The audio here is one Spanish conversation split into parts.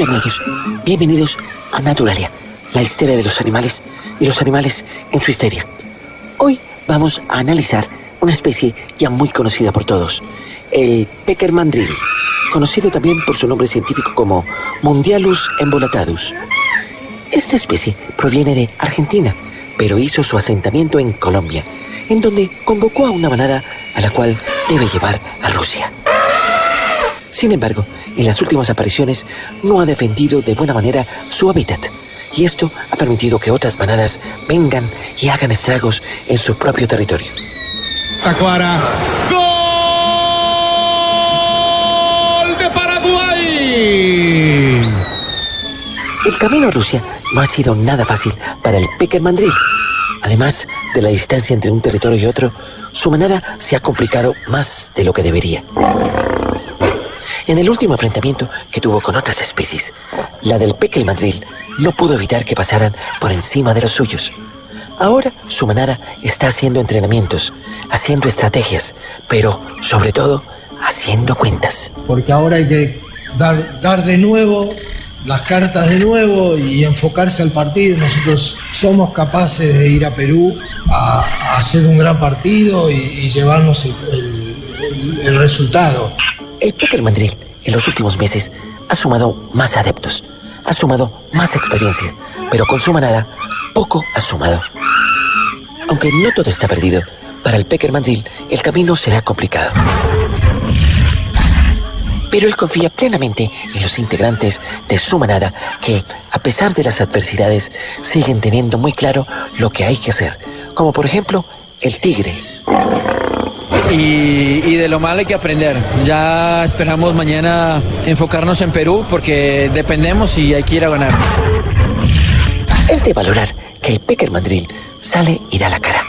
Hola amigos, bienvenidos a Naturalia, la histeria de los animales y los animales en su histeria. Hoy vamos a analizar una especie ya muy conocida por todos, el pecker mandrill, conocido también por su nombre científico como Mundialus embolatatus. Esta especie proviene de Argentina, pero hizo su asentamiento en Colombia, en donde convocó a una manada a la cual debe llevar a Rusia. Sin embargo, en las últimas apariciones no ha defendido de buena manera su hábitat, y esto ha permitido que otras manadas vengan y hagan estragos en su propio territorio. Tacuara. ¡Gol de Paraguay! El camino a Rusia no ha sido nada fácil para el pecker mandril. Además de la distancia entre un territorio y otro, su manada se ha complicado más de lo que debería. En el último enfrentamiento que tuvo con otras especies, la del peque mandril no pudo evitar que pasaran por encima de los suyos. Ahora su manada está haciendo entrenamientos, haciendo estrategias, pero sobre todo haciendo cuentas. porque ahora hay que dar, de nuevo las cartas de nuevo y enfocarse al partido. Nosotros somos capaces de ir a Perú a, hacer un gran partido y, llevarnos el resultado. El Mandril en los últimos meses ha sumado más adeptos, ha sumado más experiencia, pero con su manada poco ha sumado. Aunque no todo está perdido, para el Pecker Mandril el camino será complicado. Pero él confía plenamente en los integrantes de su manada que, a pesar de las adversidades, siguen teniendo muy claro lo que hay que hacer, como por ejemplo el tigre, y, y de lo malo hay que aprender. Ya esperamos mañana enfocarnos en Perú porque dependemos y hay que ir a ganar. Es de valorar que el Pecker Mandril sale y da la cara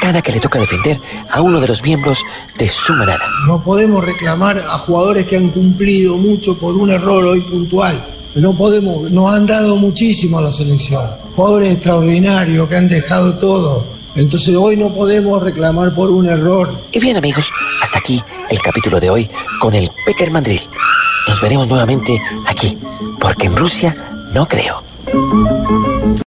cada que le toca defender a uno de los miembros de su manada. No podemos reclamar a jugadores que han cumplido mucho por un error hoy puntual. No podemos, nos han dado muchísimo a la selección. Jugadores extraordinarios que han dejado todo. Entonces hoy no podemos reclamar por un error. Y bien amigos, hasta aquí el capítulo de hoy con el Pecker Mandril. Nos veremos nuevamente aquí, porque en Rusia no creo.